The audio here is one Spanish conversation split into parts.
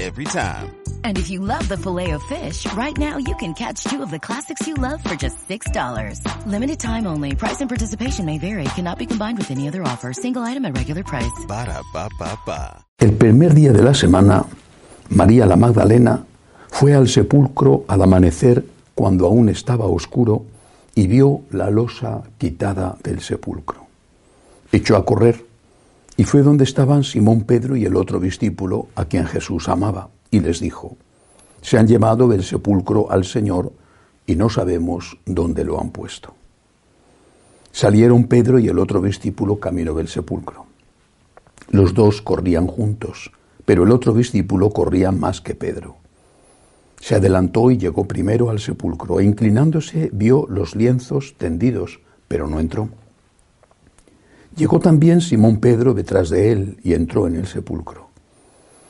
Every time. And if you love the filet of fish, right now you can catch two of the classics you love for just $6. Limited time only. Price and participation may vary. Cannot be combined with any other offer. Single item at regular price. Ba da ba ba ba. El primer día de la semana, María la Magdalena fue al sepulcro al amanecer cuando aún estaba oscuro y vio la losa quitada del sepulcro. Echó a correr y fue donde estaban Simón Pedro y el otro discípulo a quien Jesús amaba, y les dijo, se han llevado del sepulcro al Señor y no sabemos dónde lo han puesto. Salieron Pedro y el otro discípulo camino del sepulcro. Los dos corrían juntos, pero el otro discípulo corría más que Pedro. Se adelantó y llegó primero al sepulcro, e inclinándose vio los lienzos tendidos, pero no entró. Llegó también Simón Pedro detrás de él y entró en el sepulcro.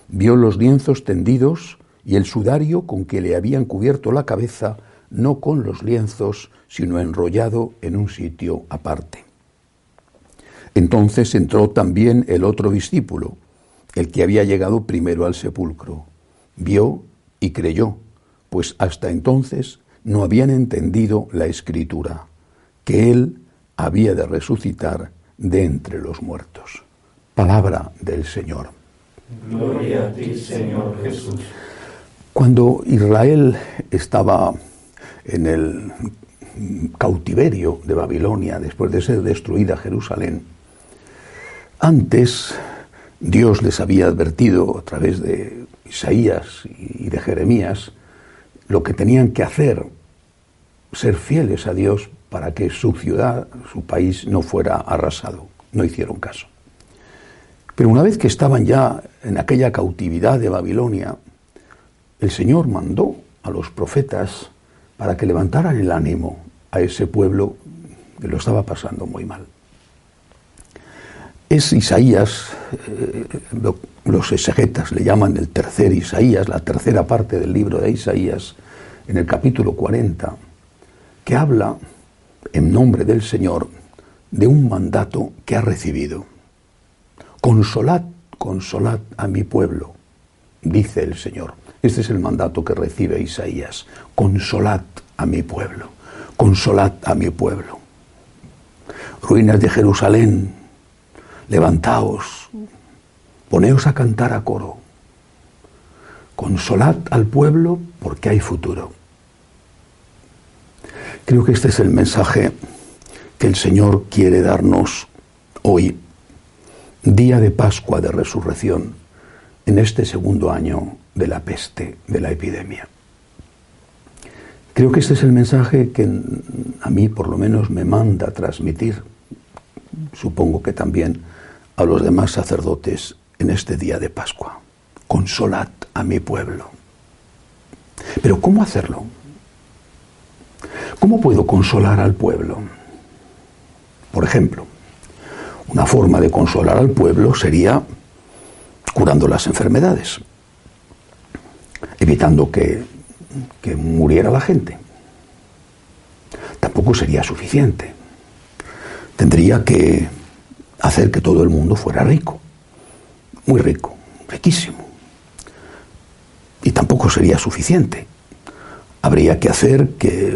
Vio los lienzos tendidos y el sudario con que le habían cubierto la cabeza, no con los lienzos, sino enrollado en un sitio aparte. Entonces entró también el otro discípulo, el que había llegado primero al sepulcro. Vio y creyó, pues hasta entonces no habían entendido la escritura, que él había de resucitar de entre los muertos. Palabra del Señor. Gloria a ti, Señor Jesús. Cuando Israel estaba en el cautiverio de Babilonia, después de ser destruida Jerusalén, antes Dios les había advertido a través de Isaías y de Jeremías lo que tenían que hacer, ser fieles a Dios para que su ciudad, su país no fuera arrasado. No hicieron caso. Pero una vez que estaban ya en aquella cautividad de Babilonia, el Señor mandó a los profetas para que levantaran el ánimo a ese pueblo que lo estaba pasando muy mal. Es Isaías, eh, los exegetas le llaman el tercer Isaías, la tercera parte del libro de Isaías, en el capítulo 40, que habla en nombre del Señor de un mandato que ha recibido. Consolad, consolad a mi pueblo, dice el Señor. Este es el mandato que recibe Isaías. Consolad a mi pueblo, consolad a mi pueblo. Ruinas de Jerusalén, levantaos, poneos a cantar a coro. Consolad al pueblo porque hay futuro. Creo que este es el mensaje que el Señor quiere darnos hoy, día de Pascua de Resurrección, en este segundo año de la peste, de la epidemia. Creo que este es el mensaje que a mí por lo menos me manda transmitir, supongo que también a los demás sacerdotes en este día de Pascua. Consolad a mi pueblo. Pero ¿cómo hacerlo? ¿Cómo puedo consolar al pueblo? Por ejemplo, una forma de consolar al pueblo sería curando las enfermedades, evitando que, que muriera la gente. Tampoco sería suficiente. Tendría que hacer que todo el mundo fuera rico, muy rico, riquísimo. Y tampoco sería suficiente habría que hacer que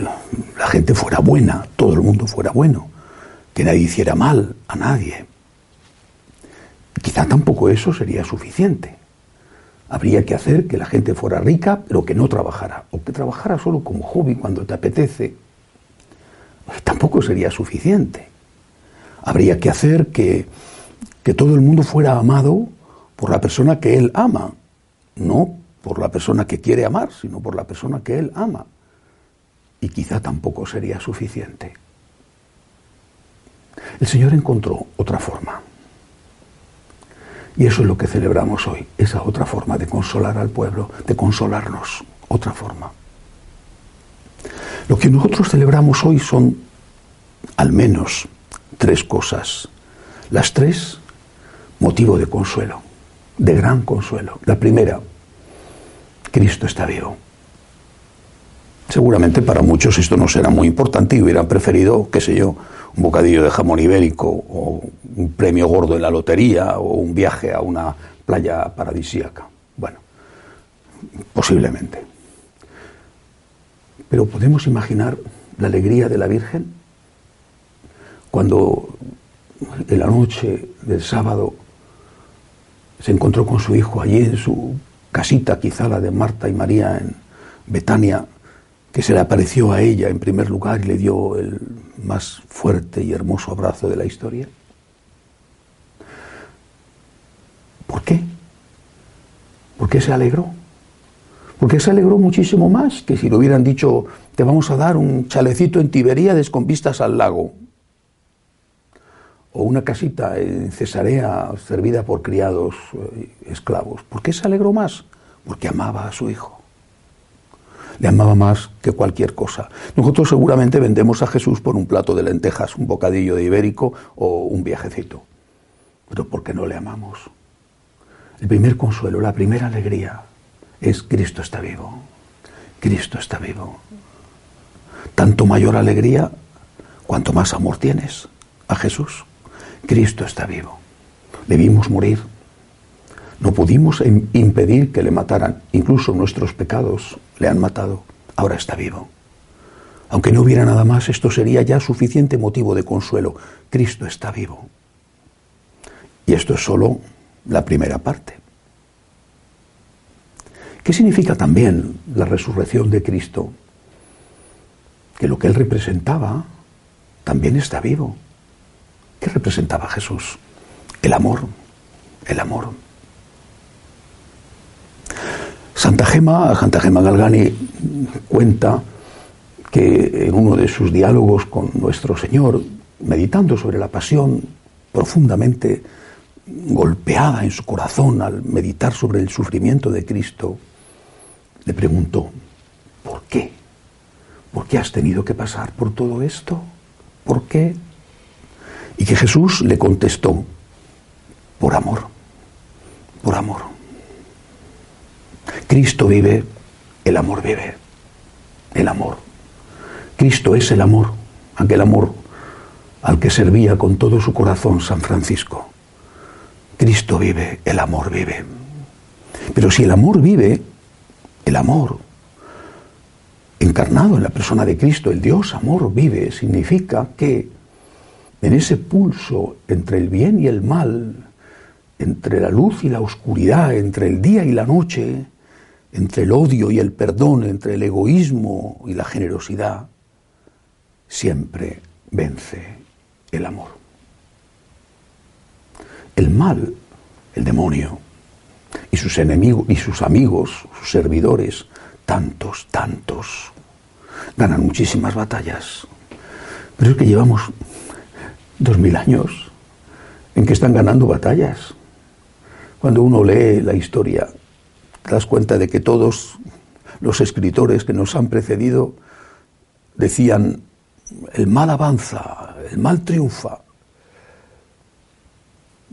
la gente fuera buena, todo el mundo fuera bueno, que nadie hiciera mal a nadie. Quizá tampoco eso sería suficiente. Habría que hacer que la gente fuera rica, pero que no trabajara, o que trabajara solo como hobby cuando te apetece. Tampoco sería suficiente. Habría que hacer que, que todo el mundo fuera amado por la persona que él ama, no por la persona que quiere amar, sino por la persona que él ama. Y quizá tampoco sería suficiente. El Señor encontró otra forma. Y eso es lo que celebramos hoy, esa otra forma de consolar al pueblo, de consolarnos, otra forma. Lo que nosotros celebramos hoy son al menos tres cosas. Las tres, motivo de consuelo. de gran consuelo. La primera, Cristo está vivo. Seguramente para muchos esto no será muy importante y hubieran preferido, qué sé yo, un bocadillo de jamón ibérico o un premio gordo en la lotería o un viaje a una playa paradisíaca. Bueno, posiblemente. Pero podemos imaginar la alegría de la Virgen cuando en la noche del sábado se encontró con su hijo allí en su casita, quizá la de Marta y María en Betania, que se le apareció a ella en primer lugar y le dio el más fuerte y hermoso abrazo de la historia? ¿Por qué? ¿Por qué se alegró? Porque se alegró muchísimo más que si le hubieran dicho, te vamos a dar un chalecito en Tiberíades con vistas al lago. O una casita en Cesarea servida por criados eh, esclavos. ¿Por qué se alegró más? Porque amaba a su hijo le amaba más que cualquier cosa. Nosotros seguramente vendemos a Jesús por un plato de lentejas, un bocadillo de ibérico o un viajecito. Pero ¿por qué no le amamos? El primer consuelo, la primera alegría es Cristo está vivo. Cristo está vivo. Tanto mayor alegría cuanto más amor tienes a Jesús. Cristo está vivo. Le vimos morir. No pudimos impedir que le mataran. Incluso nuestros pecados le han matado, ahora está vivo. Aunque no hubiera nada más, esto sería ya suficiente motivo de consuelo. Cristo está vivo. Y esto es solo la primera parte. ¿Qué significa también la resurrección de Cristo? Que lo que él representaba también está vivo. ¿Qué representaba Jesús? El amor, el amor. Santa Gema, Santa Gema Galgani cuenta que en uno de sus diálogos con nuestro Señor, meditando sobre la pasión, profundamente golpeada en su corazón al meditar sobre el sufrimiento de Cristo, le preguntó, ¿por qué? ¿Por qué has tenido que pasar por todo esto? ¿Por qué? Y que Jesús le contestó, por amor, por amor. Cristo vive, el amor vive. El amor. Cristo es el amor, aquel amor al que servía con todo su corazón San Francisco. Cristo vive, el amor vive. Pero si el amor vive, el amor encarnado en la persona de Cristo, el Dios amor vive, significa que en ese pulso entre el bien y el mal, entre la luz y la oscuridad, entre el día y la noche, entre el odio y el perdón, entre el egoísmo y la generosidad, siempre vence el amor. El mal, el demonio, y sus enemigos y sus amigos, sus servidores, tantos, tantos, ganan muchísimas batallas. Pero es que llevamos dos mil años en que están ganando batallas. Cuando uno lee la historia te das cuenta de que todos los escritores que nos han precedido decían, el mal avanza, el mal triunfa.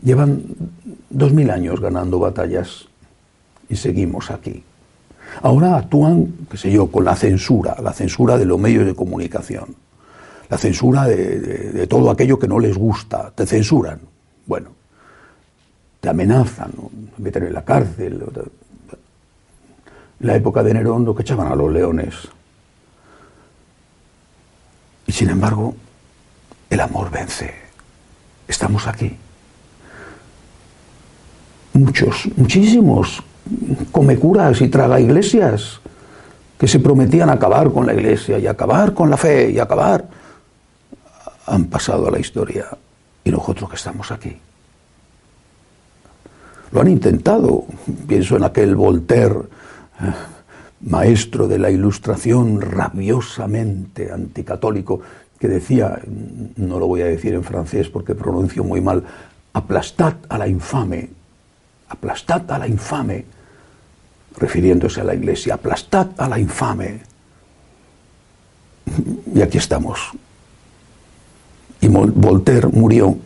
Llevan dos mil años ganando batallas y seguimos aquí. Ahora actúan, qué sé yo, con la censura, la censura de los medios de comunicación, la censura de, todo aquello que no les gusta, te censuran. Bueno, te amenazan, te meten en la cárcel, la época de Nerón lo que echaban a los leones. Y sin embargo, el amor vence. Estamos aquí. Muchos, muchísimos come curas y traga iglesias que se prometían acabar con la iglesia y acabar con la fe y acabar, han pasado a la historia y nosotros que estamos aquí. Lo han intentado. Pienso en aquel Voltaire maestro de la ilustración rabiosamente anticatólico, que decía, no lo voy a decir en francés porque pronuncio muy mal, aplastad a la infame, aplastad a la infame, refiriéndose a la iglesia, aplastad a la infame. Y aquí estamos. Y Voltaire murió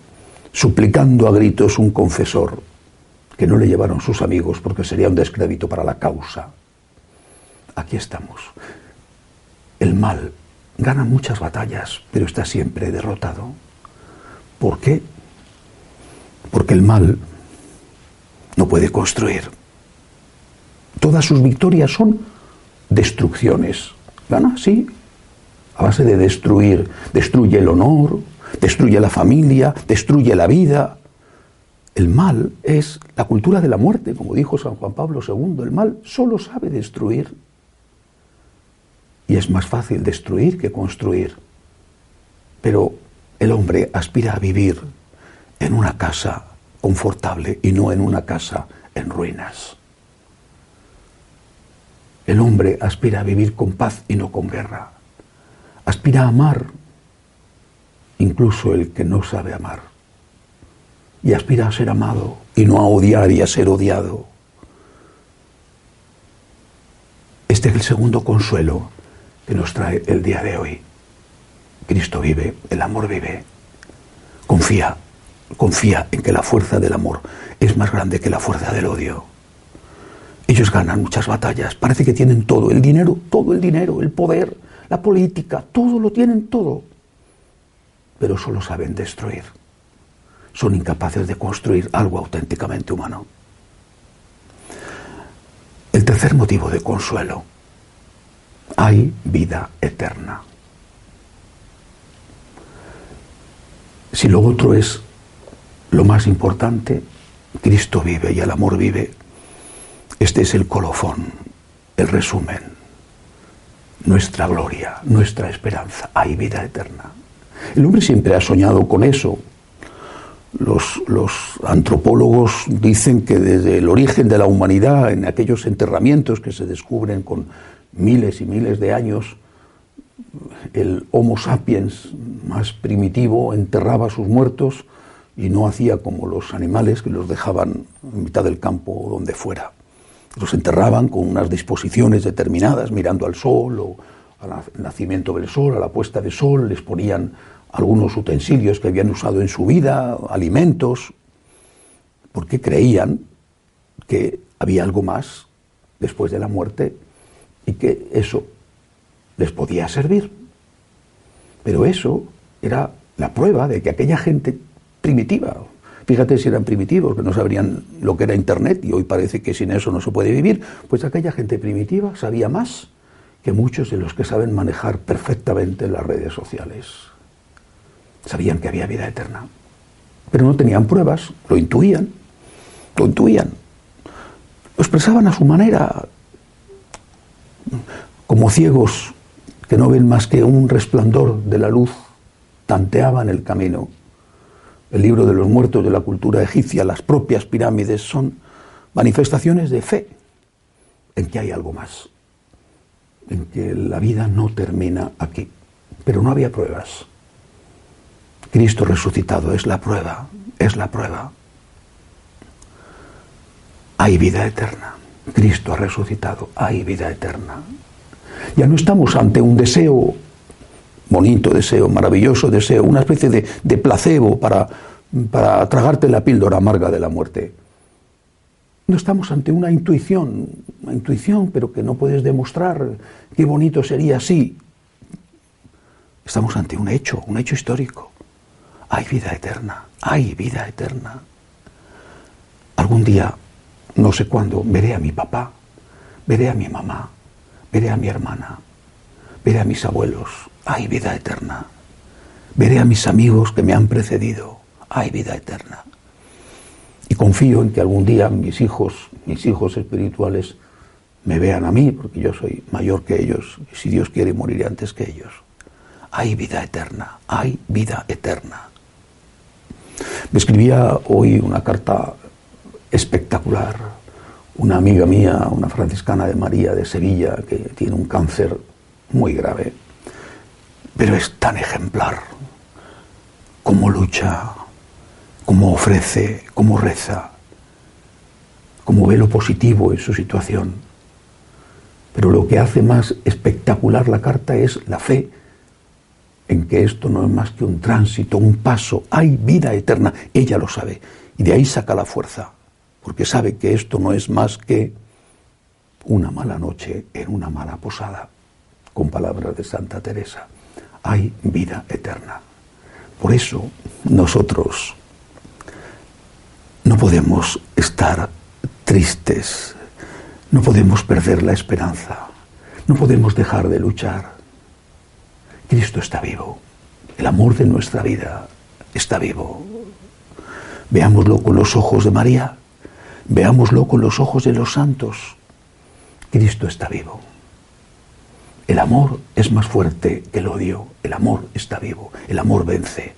suplicando a gritos un confesor que no le llevaron sus amigos porque sería un descrédito para la causa. Aquí estamos. El mal gana muchas batallas, pero está siempre derrotado. ¿Por qué? Porque el mal no puede construir. Todas sus victorias son destrucciones. Gana, sí, a base de destruir. Destruye el honor, destruye la familia, destruye la vida. El mal es la cultura de la muerte, como dijo San Juan Pablo II. El mal solo sabe destruir. Y es más fácil destruir que construir. Pero el hombre aspira a vivir en una casa confortable y no en una casa en ruinas. El hombre aspira a vivir con paz y no con guerra. Aspira a amar, incluso el que no sabe amar. Y aspira a ser amado y no a odiar y a ser odiado. Este es el segundo consuelo que nos trae el día de hoy. Cristo vive, el amor vive. Confía, confía en que la fuerza del amor es más grande que la fuerza del odio. Ellos ganan muchas batallas, parece que tienen todo, el dinero, todo el dinero, el poder, la política, todo lo tienen todo, pero solo saben destruir. Son incapaces de construir algo auténticamente humano. El tercer motivo de consuelo, hay vida eterna. Si lo otro es lo más importante, Cristo vive y el amor vive, este es el colofón, el resumen. Nuestra gloria, nuestra esperanza, hay vida eterna. El hombre siempre ha soñado con eso. Los, los, antropólogos dicen que desde el origen de la humanidad, en aquellos enterramientos que se descubren con miles y miles de años, el Homo sapiens más primitivo enterraba a sus muertos y no hacía como los animales que los dejaban en mitad del campo o donde fuera. Los enterraban con unas disposiciones determinadas, mirando al sol o al nacimiento del sol, a la puesta de sol, les ponían algunos utensilios que habían usado en su vida, alimentos, porque creían que había algo más después de la muerte y que eso les podía servir. Pero eso era la prueba de que aquella gente primitiva, Fíjate si eran primitivos, que no sabrían lo que era Internet y hoy parece que sin eso no se puede vivir. Pues aquella gente primitiva sabía más que muchos de los que saben manejar perfectamente las redes sociales. Sabían que había vida eterna, pero no tenían pruebas, lo intuían, lo intuían. Lo expresaban a su manera, como ciegos que no ven más que un resplandor de la luz, tanteaban el camino el libro de los muertos de la cultura egipcia, las propias pirámides, son manifestaciones de fe en que hay algo más, en que la vida no termina aquí. Pero no había pruebas. Cristo resucitado es la prueba, es la prueba. Hay vida eterna. Cristo ha resucitado, hay vida eterna. Ya no estamos ante un deseo bonito deseo, maravilloso deseo, una especie de, placebo para, para tragarte la píldora amarga de la muerte. No estamos ante una intuición, una intuición, pero que no puedes demostrar qué bonito sería así. Estamos ante un hecho, un hecho histórico. Hay vida eterna, hay vida eterna. Algún día, no sé cuándo, veré a mi papá, veré a mi mamá, veré a mi hermana, veré a mis abuelos, hay vida eterna. Veré a mis amigos que me han precedido, hay vida eterna. Y confío en que algún día mis hijos, mis hijos espirituales, me vean a mí, porque yo soy mayor que ellos, y si Dios quiere moriré antes que ellos. Hay vida eterna, hay vida eterna. Me escribía hoy una carta espectacular, una amiga mía, una franciscana de María de Sevilla, que tiene un cáncer muy grave pero es tan ejemplar como lucha, como ofrece, como reza, como ve lo positivo en su situación. Pero lo que hace más espectacular la carta es la fe en que esto no es más que un tránsito, un paso, hay vida eterna, ella lo sabe, y de ahí saca la fuerza. porque sabe que esto no es más que una mala noche en una mala posada, con palabras de Santa Teresa. Hay vida eterna. Por eso nosotros no podemos estar tristes, no podemos perder la esperanza, no podemos dejar de luchar. Cristo está vivo, el amor de nuestra vida está vivo. Veámoslo con los ojos de María, veámoslo con los ojos de los santos. Cristo está vivo. El amor es más fuerte que el odio, el amor está vivo, el amor vence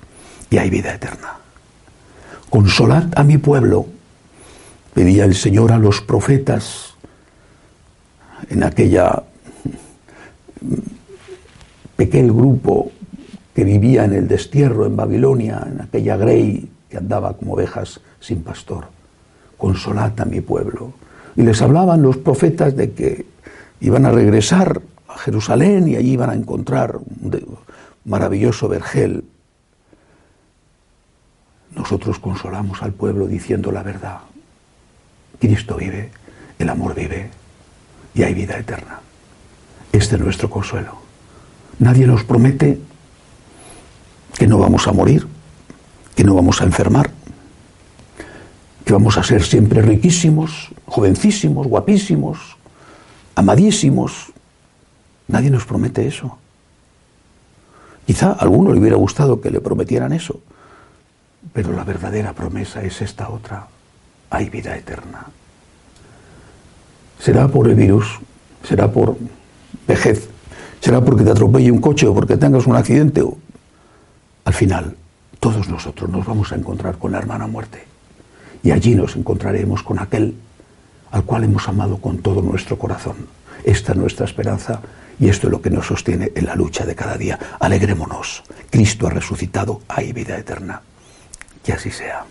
y hay vida eterna. Consolad a mi pueblo, pedía el Señor a los profetas en aquella pequeño grupo que vivía en el destierro en Babilonia, en aquella grey que andaba como ovejas sin pastor. Consolad a mi pueblo. Y les hablaban los profetas de que iban a regresar a Jerusalén y allí iban a encontrar un maravilloso vergel nosotros consolamos al pueblo diciendo la verdad. Cristo vive, el amor vive y hay vida eterna. Este es nuestro consuelo. Nadie nos promete que no vamos a morir, que no vamos a enfermar, que vamos a ser siempre riquísimos, jovencísimos, guapísimos, amadísimos. Nadie nos promete eso. Quizá a alguno le hubiera gustado que le prometieran eso, pero la verdadera promesa es esta otra. Hay vida eterna. Será por el virus, será por vejez, será porque te atropelle un coche o porque tengas un accidente. Al final, todos nosotros nos vamos a encontrar con la hermana muerte. Y allí nos encontraremos con aquel al cual hemos amado con todo nuestro corazón. Esta es nuestra esperanza y esto es lo que nos sostiene en la lucha de cada día. Alegrémonos. Cristo ha resucitado, hay vida eterna. Que así sea.